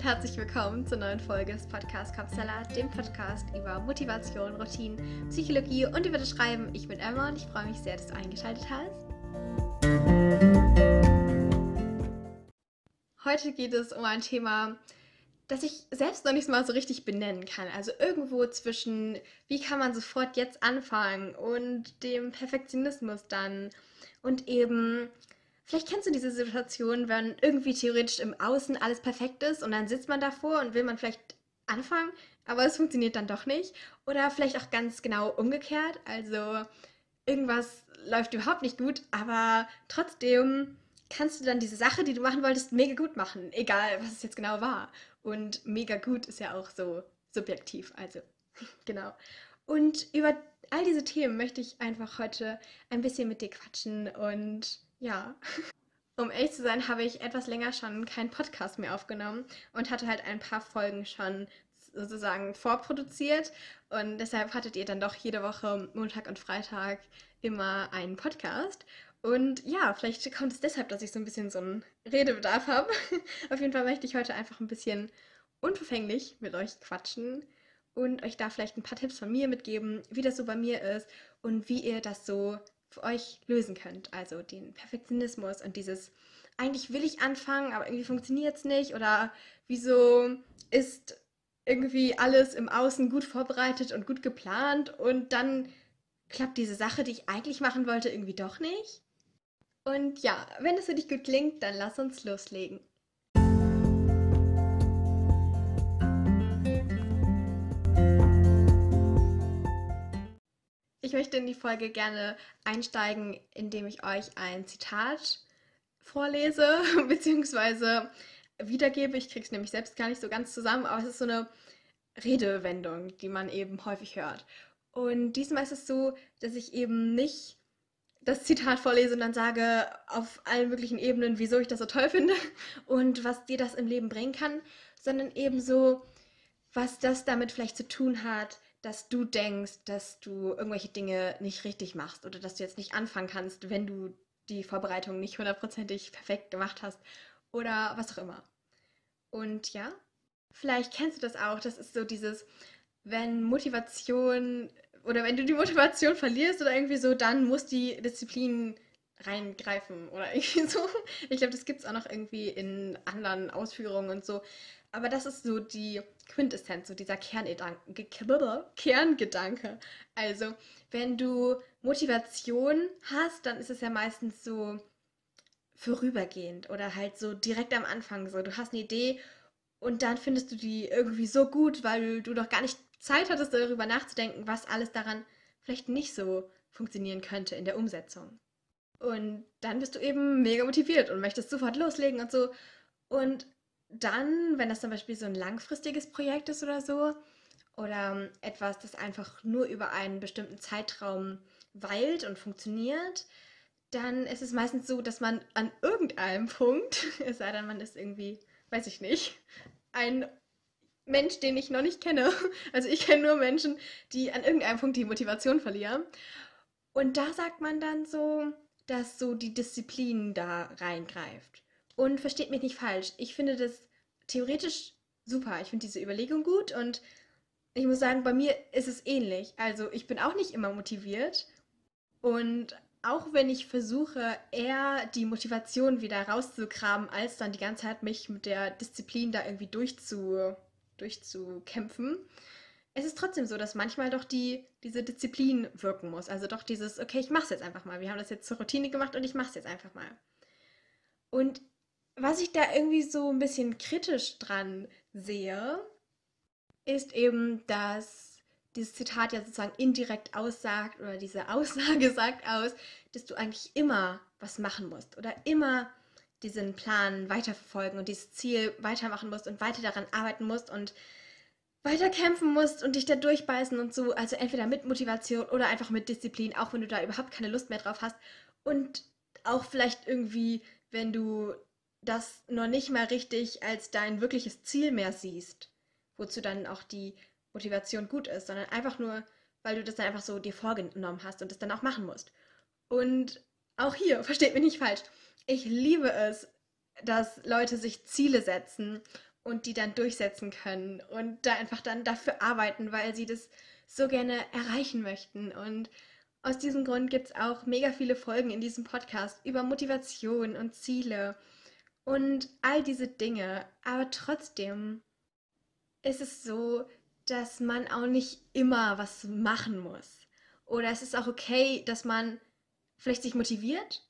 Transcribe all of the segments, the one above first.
und herzlich willkommen zur neuen Folge des Podcasts Kopfsalat, dem Podcast über Motivation, Routinen, Psychologie und über das Schreiben. Ich bin Emma und ich freue mich sehr, dass du eingeschaltet hast. Heute geht es um ein Thema, das ich selbst noch nicht mal so richtig benennen kann. Also irgendwo zwischen, wie kann man sofort jetzt anfangen und dem Perfektionismus dann und eben Vielleicht kennst du diese Situation, wenn irgendwie theoretisch im Außen alles perfekt ist und dann sitzt man davor und will man vielleicht anfangen, aber es funktioniert dann doch nicht. Oder vielleicht auch ganz genau umgekehrt. Also irgendwas läuft überhaupt nicht gut, aber trotzdem kannst du dann diese Sache, die du machen wolltest, mega gut machen, egal was es jetzt genau war. Und mega gut ist ja auch so subjektiv, also genau. Und über all diese Themen möchte ich einfach heute ein bisschen mit dir quatschen und ja. Um ehrlich zu sein, habe ich etwas länger schon keinen Podcast mehr aufgenommen und hatte halt ein paar Folgen schon sozusagen vorproduziert. Und deshalb hattet ihr dann doch jede Woche Montag und Freitag immer einen Podcast. Und ja, vielleicht kommt es deshalb, dass ich so ein bisschen so einen Redebedarf habe. Auf jeden Fall möchte ich heute einfach ein bisschen unverfänglich mit euch quatschen und euch da vielleicht ein paar Tipps von mir mitgeben, wie das so bei mir ist und wie ihr das so für euch lösen könnt. Also den Perfektionismus und dieses, eigentlich will ich anfangen, aber irgendwie funktioniert es nicht oder wieso ist irgendwie alles im Außen gut vorbereitet und gut geplant und dann klappt diese Sache, die ich eigentlich machen wollte, irgendwie doch nicht. Und ja, wenn es für dich gut klingt, dann lass uns loslegen. Ich möchte in die Folge gerne einsteigen, indem ich euch ein Zitat vorlese, beziehungsweise wiedergebe. Ich kriege es nämlich selbst gar nicht so ganz zusammen, aber es ist so eine Redewendung, die man eben häufig hört. Und diesmal ist es so, dass ich eben nicht das Zitat vorlese und dann sage auf allen möglichen Ebenen, wieso ich das so toll finde und was dir das im Leben bringen kann, sondern eben so, was das damit vielleicht zu tun hat, dass du denkst, dass du irgendwelche Dinge nicht richtig machst oder dass du jetzt nicht anfangen kannst, wenn du die Vorbereitung nicht hundertprozentig perfekt gemacht hast oder was auch immer. Und ja, vielleicht kennst du das auch, das ist so dieses, wenn Motivation oder wenn du die Motivation verlierst oder irgendwie so, dann muss die Disziplin reingreifen oder irgendwie so. Ich glaube, das gibt es auch noch irgendwie in anderen Ausführungen und so. Aber das ist so die Quintessenz, so dieser Kerngedanke. Also, wenn du Motivation hast, dann ist es ja meistens so vorübergehend oder halt so direkt am Anfang so. Du hast eine Idee und dann findest du die irgendwie so gut, weil du doch gar nicht Zeit hattest, darüber nachzudenken, was alles daran vielleicht nicht so funktionieren könnte in der Umsetzung. Und dann bist du eben mega motiviert und möchtest sofort loslegen und so. Und dann, wenn das zum Beispiel so ein langfristiges Projekt ist oder so, oder etwas, das einfach nur über einen bestimmten Zeitraum weilt und funktioniert, dann ist es meistens so, dass man an irgendeinem Punkt, es sei denn, man ist irgendwie, weiß ich nicht, ein Mensch, den ich noch nicht kenne. Also ich kenne nur Menschen, die an irgendeinem Punkt die Motivation verlieren. Und da sagt man dann so, dass so die Disziplin da reingreift. Und versteht mich nicht falsch, ich finde das theoretisch super. Ich finde diese Überlegung gut und ich muss sagen, bei mir ist es ähnlich. Also ich bin auch nicht immer motiviert und auch wenn ich versuche, eher die Motivation wieder rauszukramen, als dann die ganze Zeit mich mit der Disziplin da irgendwie durchzu, durchzukämpfen, es ist trotzdem so, dass manchmal doch die, diese Disziplin wirken muss. Also doch dieses, okay, ich mach's jetzt einfach mal. Wir haben das jetzt zur Routine gemacht und ich mach's jetzt einfach mal. Und was ich da irgendwie so ein bisschen kritisch dran sehe, ist eben, dass dieses Zitat ja sozusagen indirekt aussagt oder diese Aussage sagt aus, dass du eigentlich immer was machen musst oder immer diesen Plan weiterverfolgen und dieses Ziel weitermachen musst und weiter daran arbeiten musst und weiter kämpfen musst und dich da durchbeißen und so. Also entweder mit Motivation oder einfach mit Disziplin, auch wenn du da überhaupt keine Lust mehr drauf hast. Und auch vielleicht irgendwie, wenn du das noch nicht mal richtig als dein wirkliches Ziel mehr siehst, wozu dann auch die Motivation gut ist, sondern einfach nur, weil du das dann einfach so dir vorgenommen hast und das dann auch machen musst. Und auch hier, versteht mich nicht falsch, ich liebe es, dass Leute sich Ziele setzen und die dann durchsetzen können und da einfach dann dafür arbeiten, weil sie das so gerne erreichen möchten. Und aus diesem Grund gibt es auch mega viele Folgen in diesem Podcast über Motivation und Ziele und all diese Dinge. Aber trotzdem ist es so, dass man auch nicht immer was machen muss. Oder es ist auch okay, dass man vielleicht sich motiviert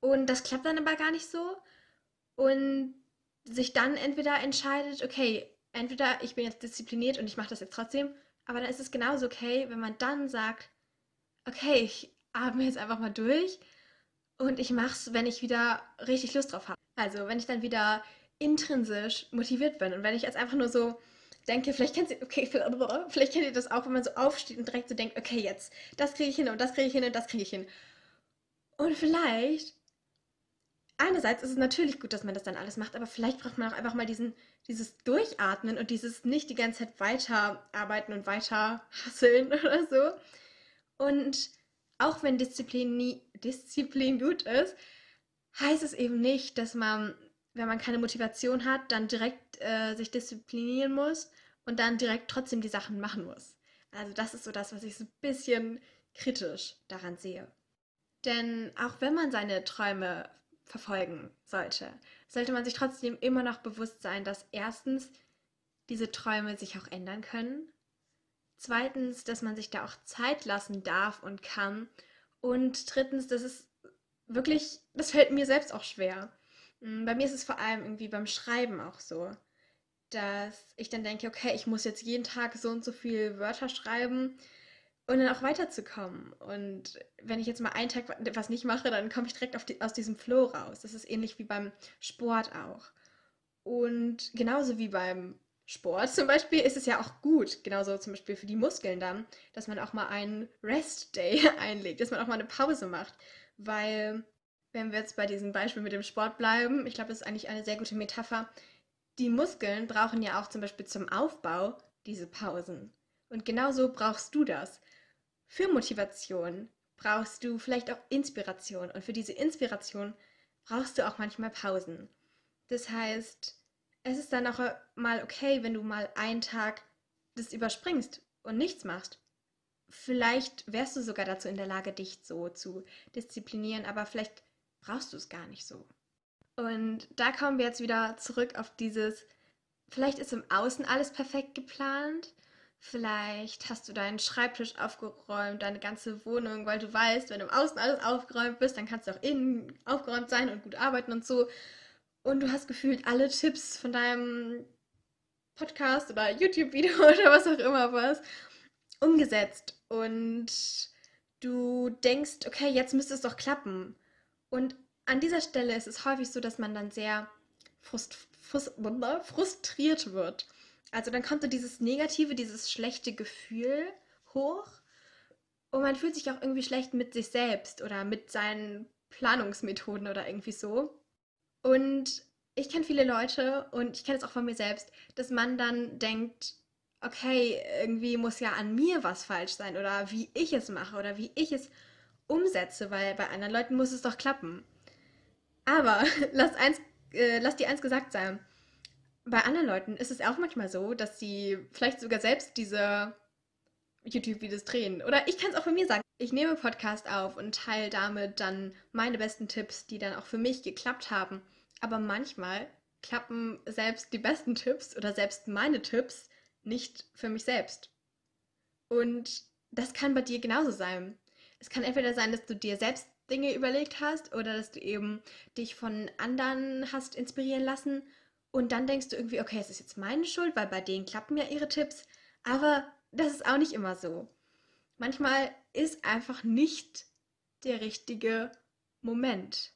und das klappt dann aber gar nicht so und sich dann entweder entscheidet, okay, entweder ich bin jetzt diszipliniert und ich mache das jetzt trotzdem, aber dann ist es genauso okay, wenn man dann sagt, okay, ich atme jetzt einfach mal durch und ich mache es, wenn ich wieder richtig Lust drauf habe. Also, wenn ich dann wieder intrinsisch motiviert bin und wenn ich jetzt einfach nur so denke, vielleicht kennt ihr, okay, vielleicht kennt ihr das auch, wenn man so aufsteht und direkt so denkt, okay, jetzt, das kriege ich hin und das kriege ich hin und das kriege ich hin. Und vielleicht, einerseits ist es natürlich gut, dass man das dann alles macht, aber vielleicht braucht man auch einfach mal diesen, dieses Durchatmen und dieses nicht die ganze Zeit weiterarbeiten und weiter hasseln oder so. Und auch wenn Disziplin, nie, Disziplin gut ist, heißt es eben nicht, dass man, wenn man keine Motivation hat, dann direkt äh, sich disziplinieren muss und dann direkt trotzdem die Sachen machen muss. Also das ist so das, was ich so ein bisschen kritisch daran sehe. Denn auch wenn man seine Träume verfolgen sollte, sollte man sich trotzdem immer noch bewusst sein, dass erstens diese Träume sich auch ändern können. Zweitens, dass man sich da auch Zeit lassen darf und kann. Und drittens, dass es wirklich, das fällt mir selbst auch schwer. Mm, bei mir ist es vor allem irgendwie beim Schreiben auch so, dass ich dann denke, okay, ich muss jetzt jeden Tag so und so viele Wörter schreiben und dann auch weiterzukommen. Und wenn ich jetzt mal einen Tag was nicht mache, dann komme ich direkt die, aus diesem Flow raus. Das ist ähnlich wie beim Sport auch. Und genauso wie beim Sport zum Beispiel ist es ja auch gut, genauso zum Beispiel für die Muskeln dann, dass man auch mal einen Rest Day einlegt, dass man auch mal eine Pause macht. Weil, wenn wir jetzt bei diesem Beispiel mit dem Sport bleiben, ich glaube, das ist eigentlich eine sehr gute Metapher. Die Muskeln brauchen ja auch zum Beispiel zum Aufbau diese Pausen. Und genauso brauchst du das. Für Motivation brauchst du vielleicht auch Inspiration. Und für diese Inspiration brauchst du auch manchmal Pausen. Das heißt, es ist dann auch mal okay, wenn du mal einen Tag das überspringst und nichts machst. Vielleicht wärst du sogar dazu in der Lage, dich so zu disziplinieren, aber vielleicht brauchst du es gar nicht so. Und da kommen wir jetzt wieder zurück auf dieses, vielleicht ist im Außen alles perfekt geplant Vielleicht hast du deinen Schreibtisch aufgeräumt, deine ganze Wohnung, weil du weißt, wenn im Außen alles aufgeräumt bist, dann kannst du auch innen aufgeräumt sein und gut arbeiten und so. Und du hast gefühlt alle Tipps von deinem Podcast oder YouTube-Video oder was auch immer was umgesetzt. Und du denkst, okay, jetzt müsste es doch klappen. Und an dieser Stelle ist es häufig so, dass man dann sehr frust frust frustriert wird also dann kommt so dieses negative, dieses schlechte Gefühl hoch und man fühlt sich auch irgendwie schlecht mit sich selbst oder mit seinen Planungsmethoden oder irgendwie so. Und ich kenne viele Leute und ich kenne es auch von mir selbst, dass man dann denkt, okay, irgendwie muss ja an mir was falsch sein oder wie ich es mache oder wie ich es umsetze, weil bei anderen Leuten muss es doch klappen. Aber lass, eins, äh, lass dir eins gesagt sein bei anderen Leuten ist es auch manchmal so, dass sie vielleicht sogar selbst diese YouTube-Videos drehen. Oder ich kann es auch von mir sagen. Ich nehme Podcast auf und teile damit dann meine besten Tipps, die dann auch für mich geklappt haben. Aber manchmal klappen selbst die besten Tipps oder selbst meine Tipps nicht für mich selbst. Und das kann bei dir genauso sein. Es kann entweder sein, dass du dir selbst Dinge überlegt hast oder dass du eben dich von anderen hast inspirieren lassen und dann denkst du irgendwie, okay, es ist jetzt meine Schuld, weil bei denen klappen ja ihre Tipps. Aber das ist auch nicht immer so. Manchmal ist einfach nicht der richtige Moment.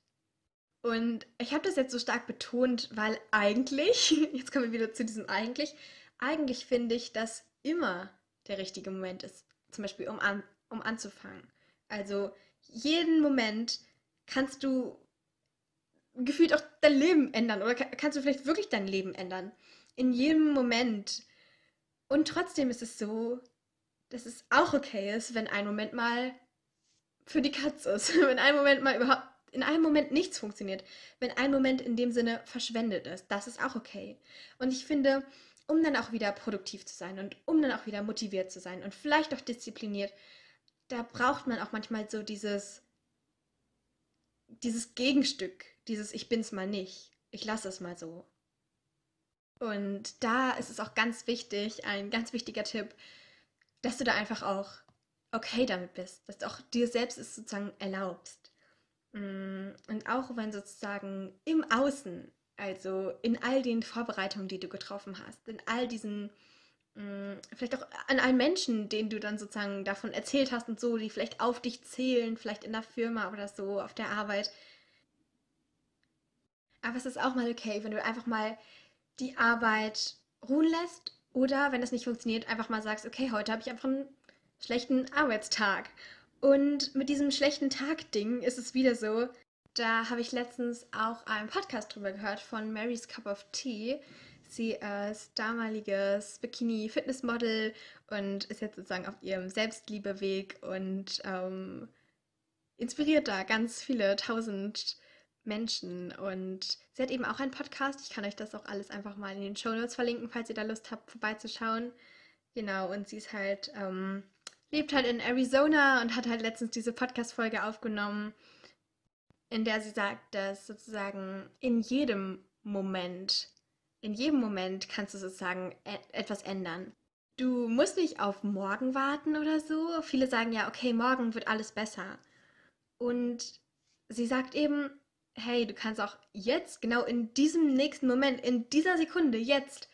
Und ich habe das jetzt so stark betont, weil eigentlich, jetzt kommen wir wieder zu diesem eigentlich, eigentlich finde ich, dass immer der richtige Moment ist. Zum Beispiel, um, an, um anzufangen. Also jeden Moment kannst du gefühlt auch dein Leben ändern oder kannst du vielleicht wirklich dein Leben ändern. In jedem Moment. Und trotzdem ist es so, dass es auch okay ist, wenn ein Moment mal für die Katze ist. wenn ein Moment mal überhaupt in einem Moment nichts funktioniert, wenn ein Moment in dem Sinne verschwendet ist. Das ist auch okay. Und ich finde, um dann auch wieder produktiv zu sein und um dann auch wieder motiviert zu sein und vielleicht auch diszipliniert, da braucht man auch manchmal so dieses, dieses Gegenstück, dieses Ich bin's mal nicht, ich lasse es mal so. Und da ist es auch ganz wichtig, ein ganz wichtiger Tipp, dass du da einfach auch okay damit bist, dass du auch dir selbst es sozusagen erlaubst. Mm, und auch wenn sozusagen im Außen, also in all den Vorbereitungen, die du getroffen hast, in all diesen, mm, vielleicht auch an allen Menschen, denen du dann sozusagen davon erzählt hast und so, die vielleicht auf dich zählen, vielleicht in der Firma oder so, auf der Arbeit. Aber es ist auch mal okay, wenn du einfach mal die Arbeit ruhen lässt oder wenn das nicht funktioniert, einfach mal sagst, okay, heute habe ich einfach einen schlechten Arbeitstag. Und mit diesem schlechten Tag-Ding ist es wieder so, da habe ich letztens auch einen Podcast drüber gehört von Mary's Cup of Tea. Sie ist damaliges Bikini-Fitnessmodel und ist jetzt sozusagen auf ihrem Selbstliebeweg und ähm, inspiriert da ganz viele tausend Menschen. Und sie hat eben auch einen Podcast. Ich kann euch das auch alles einfach mal in den Show Notes verlinken, falls ihr da Lust habt, vorbeizuschauen. Genau, und sie ist halt, ähm, lebt halt in Arizona und hat halt letztens diese Podcast-Folge aufgenommen, in der sie sagt, dass sozusagen in jedem Moment, in jedem Moment kannst du sozusagen e etwas ändern. Du musst nicht auf morgen warten oder so. Viele sagen ja, okay, morgen wird alles besser. Und sie sagt eben, hey, du kannst auch jetzt, genau in diesem nächsten Moment, in dieser Sekunde, jetzt,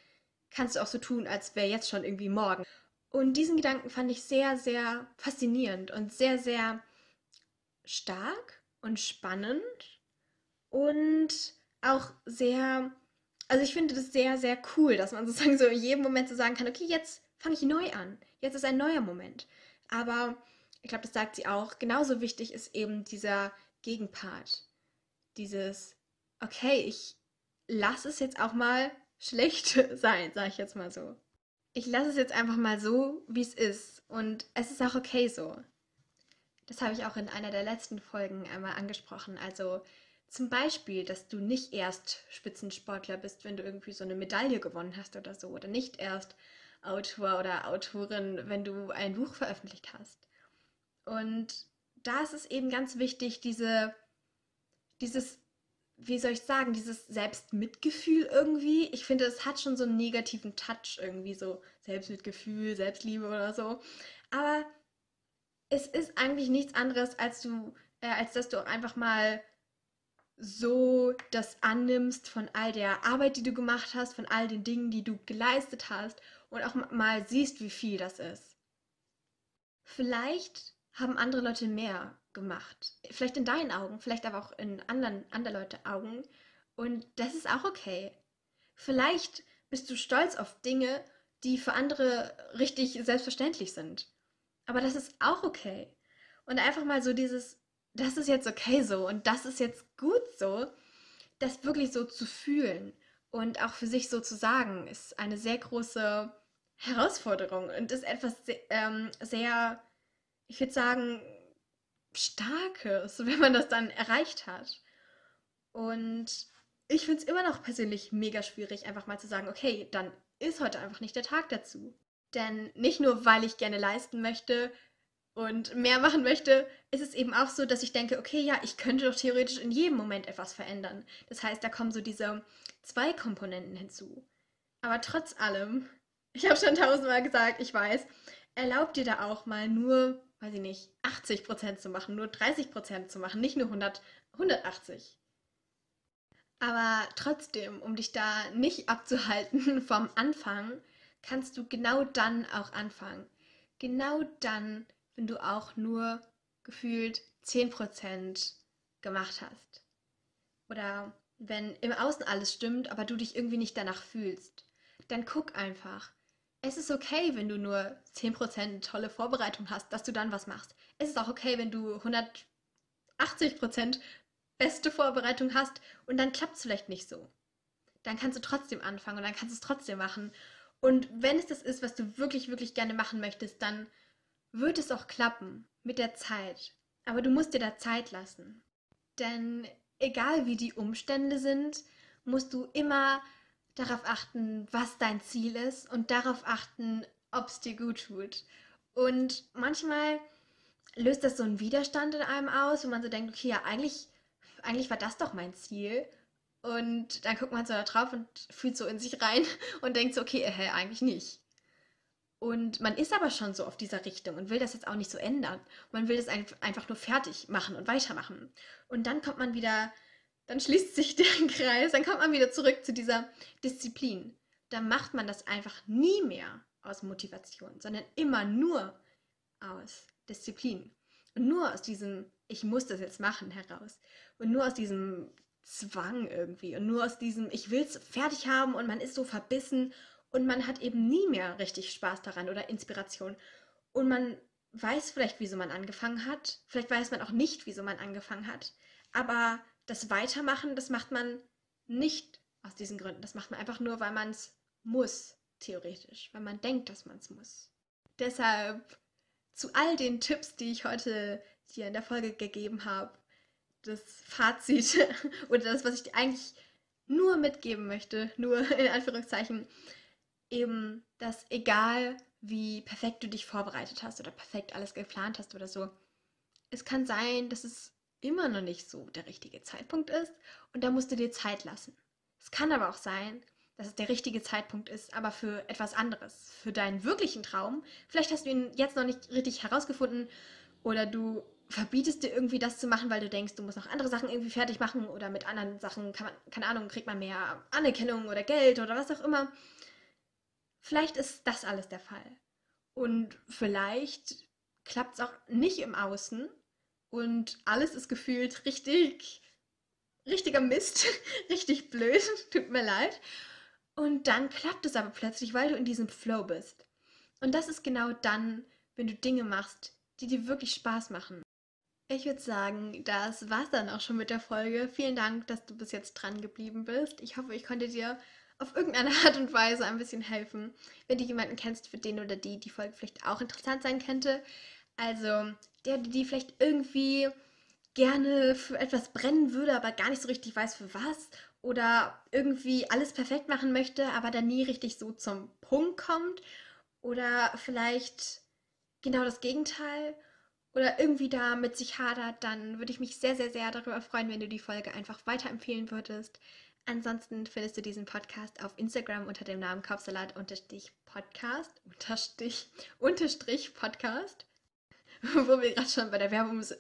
kannst du auch so tun, als wäre jetzt schon irgendwie morgen. Und diesen Gedanken fand ich sehr, sehr faszinierend und sehr, sehr stark und spannend und auch sehr, also ich finde das sehr, sehr cool, dass man sozusagen so in jedem Moment so sagen kann, okay, jetzt fange ich neu an, jetzt ist ein neuer Moment. Aber ich glaube, das sagt sie auch, genauso wichtig ist eben dieser Gegenpart dieses, okay, ich lasse es jetzt auch mal schlecht sein, sage ich jetzt mal so. Ich lasse es jetzt einfach mal so, wie es ist. Und es ist auch okay so. Das habe ich auch in einer der letzten Folgen einmal angesprochen. Also zum Beispiel, dass du nicht erst Spitzensportler bist, wenn du irgendwie so eine Medaille gewonnen hast oder so. Oder nicht erst Autor oder Autorin, wenn du ein Buch veröffentlicht hast. Und da ist es eben ganz wichtig, diese dieses, wie soll ich sagen, dieses Selbstmitgefühl irgendwie. Ich finde, es hat schon so einen negativen Touch irgendwie, so Selbstmitgefühl, Selbstliebe oder so. Aber es ist eigentlich nichts anderes, als du, äh, als dass du einfach mal so das annimmst von all der Arbeit, die du gemacht hast, von all den Dingen, die du geleistet hast und auch mal siehst, wie viel das ist. Vielleicht haben andere Leute mehr gemacht. Vielleicht in deinen Augen, vielleicht aber auch in anderen, anderen Leute Augen. Und das ist auch okay. Vielleicht bist du stolz auf Dinge, die für andere richtig selbstverständlich sind. Aber das ist auch okay. Und einfach mal so dieses, das ist jetzt okay so und das ist jetzt gut so, das wirklich so zu fühlen und auch für sich so zu sagen, ist eine sehr große Herausforderung und ist etwas ähm, sehr, ich würde sagen, Starkes, wenn man das dann erreicht hat. Und ich finde es immer noch persönlich mega schwierig, einfach mal zu sagen, okay, dann ist heute einfach nicht der Tag dazu. Denn nicht nur, weil ich gerne leisten möchte und mehr machen möchte, ist es eben auch so, dass ich denke, okay, ja, ich könnte doch theoretisch in jedem Moment etwas verändern. Das heißt, da kommen so diese zwei Komponenten hinzu. Aber trotz allem, ich habe schon tausendmal gesagt, ich weiß, erlaubt dir da auch mal nur weiß ich nicht, 80 Prozent zu machen, nur 30 Prozent zu machen, nicht nur 100, 180. Aber trotzdem, um dich da nicht abzuhalten vom Anfang, kannst du genau dann auch anfangen. Genau dann, wenn du auch nur gefühlt 10% gemacht hast. Oder wenn im Außen alles stimmt, aber du dich irgendwie nicht danach fühlst. Dann guck einfach, es ist okay, wenn du nur 10% tolle Vorbereitung hast, dass du dann was machst. Es ist auch okay, wenn du 180% beste Vorbereitung hast und dann klappt es vielleicht nicht so. Dann kannst du trotzdem anfangen und dann kannst du es trotzdem machen. Und wenn es das ist, was du wirklich, wirklich gerne machen möchtest, dann wird es auch klappen mit der Zeit. Aber du musst dir da Zeit lassen. Denn egal wie die Umstände sind, musst du immer darauf achten, was dein Ziel ist und darauf achten, ob es dir gut tut. Und manchmal löst das so einen Widerstand in einem aus, wo man so denkt, okay, ja, eigentlich, eigentlich war das doch mein Ziel. Und dann guckt man so da drauf und fühlt so in sich rein und denkt so, okay, hä, eigentlich nicht. Und man ist aber schon so auf dieser Richtung und will das jetzt auch nicht so ändern. Man will das einfach nur fertig machen und weitermachen. Und dann kommt man wieder, dann schließt sich der Kreis, dann kommt man wieder zurück zu dieser Disziplin. Dann macht man das einfach nie mehr aus Motivation, sondern immer nur aus Disziplin. Und nur aus diesem, ich muss das jetzt machen heraus. Und nur aus diesem Zwang irgendwie. Und nur aus diesem, ich will es fertig haben und man ist so verbissen und man hat eben nie mehr richtig Spaß daran oder Inspiration. Und man weiß vielleicht, wieso man angefangen hat. Vielleicht weiß man auch nicht, wieso man angefangen hat. Aber das Weitermachen, das macht man nicht aus diesen Gründen. Das macht man einfach nur, weil man es muss, theoretisch. Weil man denkt, dass man es muss. Deshalb zu all den Tipps, die ich heute dir in der Folge gegeben habe, das Fazit oder das, was ich eigentlich nur mitgeben möchte, nur in Anführungszeichen, eben, dass egal wie perfekt du dich vorbereitet hast oder perfekt alles geplant hast oder so, es kann sein, dass es immer noch nicht so der richtige Zeitpunkt ist und da musst du dir Zeit lassen. Es kann aber auch sein, dass es der richtige Zeitpunkt ist, aber für etwas anderes, für deinen wirklichen Traum. Vielleicht hast du ihn jetzt noch nicht richtig herausgefunden oder du verbietest dir irgendwie das zu machen, weil du denkst, du musst noch andere Sachen irgendwie fertig machen oder mit anderen Sachen, kann man, keine Ahnung, kriegt man mehr Anerkennung oder Geld oder was auch immer. Vielleicht ist das alles der Fall. Und vielleicht klappt es auch nicht im Außen und alles ist gefühlt richtig, richtiger Mist, richtig blöd, tut mir leid. Und dann klappt es aber plötzlich, weil du in diesem Flow bist. Und das ist genau dann, wenn du Dinge machst, die dir wirklich Spaß machen. Ich würde sagen, das war's dann auch schon mit der Folge. Vielen Dank, dass du bis jetzt dran geblieben bist. Ich hoffe, ich konnte dir auf irgendeine Art und Weise ein bisschen helfen. Wenn du jemanden kennst, für den oder die die Folge vielleicht auch interessant sein könnte. Also, der, die vielleicht irgendwie gerne für etwas brennen würde, aber gar nicht so richtig weiß für was. Oder irgendwie alles perfekt machen möchte, aber dann nie richtig so zum Punkt kommt. Oder vielleicht genau das Gegenteil. Oder irgendwie da mit sich hadert, dann würde ich mich sehr, sehr, sehr darüber freuen, wenn du die Folge einfach weiterempfehlen würdest. Ansonsten findest du diesen Podcast auf Instagram unter dem Namen Kopfsalat-Podcast, unterstrich, unterstrich Podcast, wo wir gerade schon bei der Werbung sind,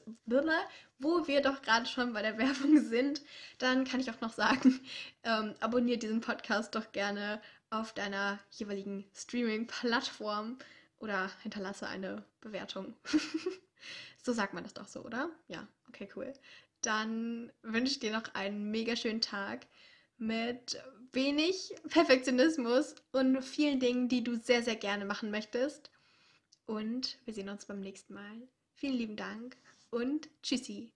wo wir doch gerade schon bei der Werbung sind, dann kann ich auch noch sagen, ähm, abonniere diesen Podcast doch gerne auf deiner jeweiligen Streaming-Plattform oder hinterlasse eine Bewertung. so sagt man das doch so, oder? Ja, okay, cool. Dann wünsche ich dir noch einen mega schönen Tag mit wenig Perfektionismus und vielen Dingen, die du sehr, sehr gerne machen möchtest. Und wir sehen uns beim nächsten Mal. Vielen lieben Dank und tschüssi.